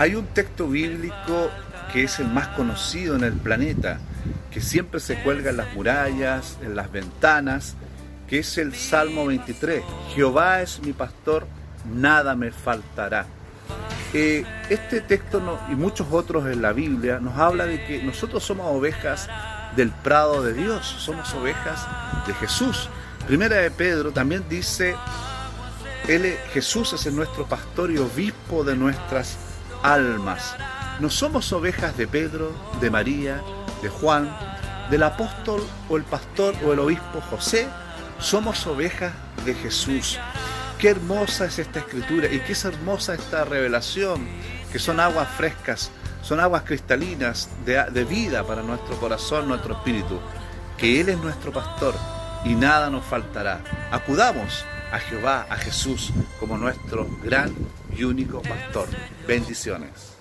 Hay un texto bíblico que es el más conocido en el planeta, que siempre se cuelga en las murallas, en las ventanas, que es el Salmo 23. Jehová es mi pastor, nada me faltará. Eh, este texto y muchos otros en la Biblia nos habla de que nosotros somos ovejas del prado de Dios, somos ovejas de Jesús. Primera de Pedro también dice, él, Jesús es nuestro pastor y obispo de nuestras almas. No somos ovejas de Pedro, de María, de Juan, del apóstol o el pastor o el obispo José, somos ovejas de Jesús. Qué hermosa es esta escritura y qué es hermosa esta revelación, que son aguas frescas, son aguas cristalinas de, de vida para nuestro corazón, nuestro espíritu, que Él es nuestro pastor y nada nos faltará. Acudamos a Jehová, a Jesús, como nuestro gran y único pastor. Bendiciones.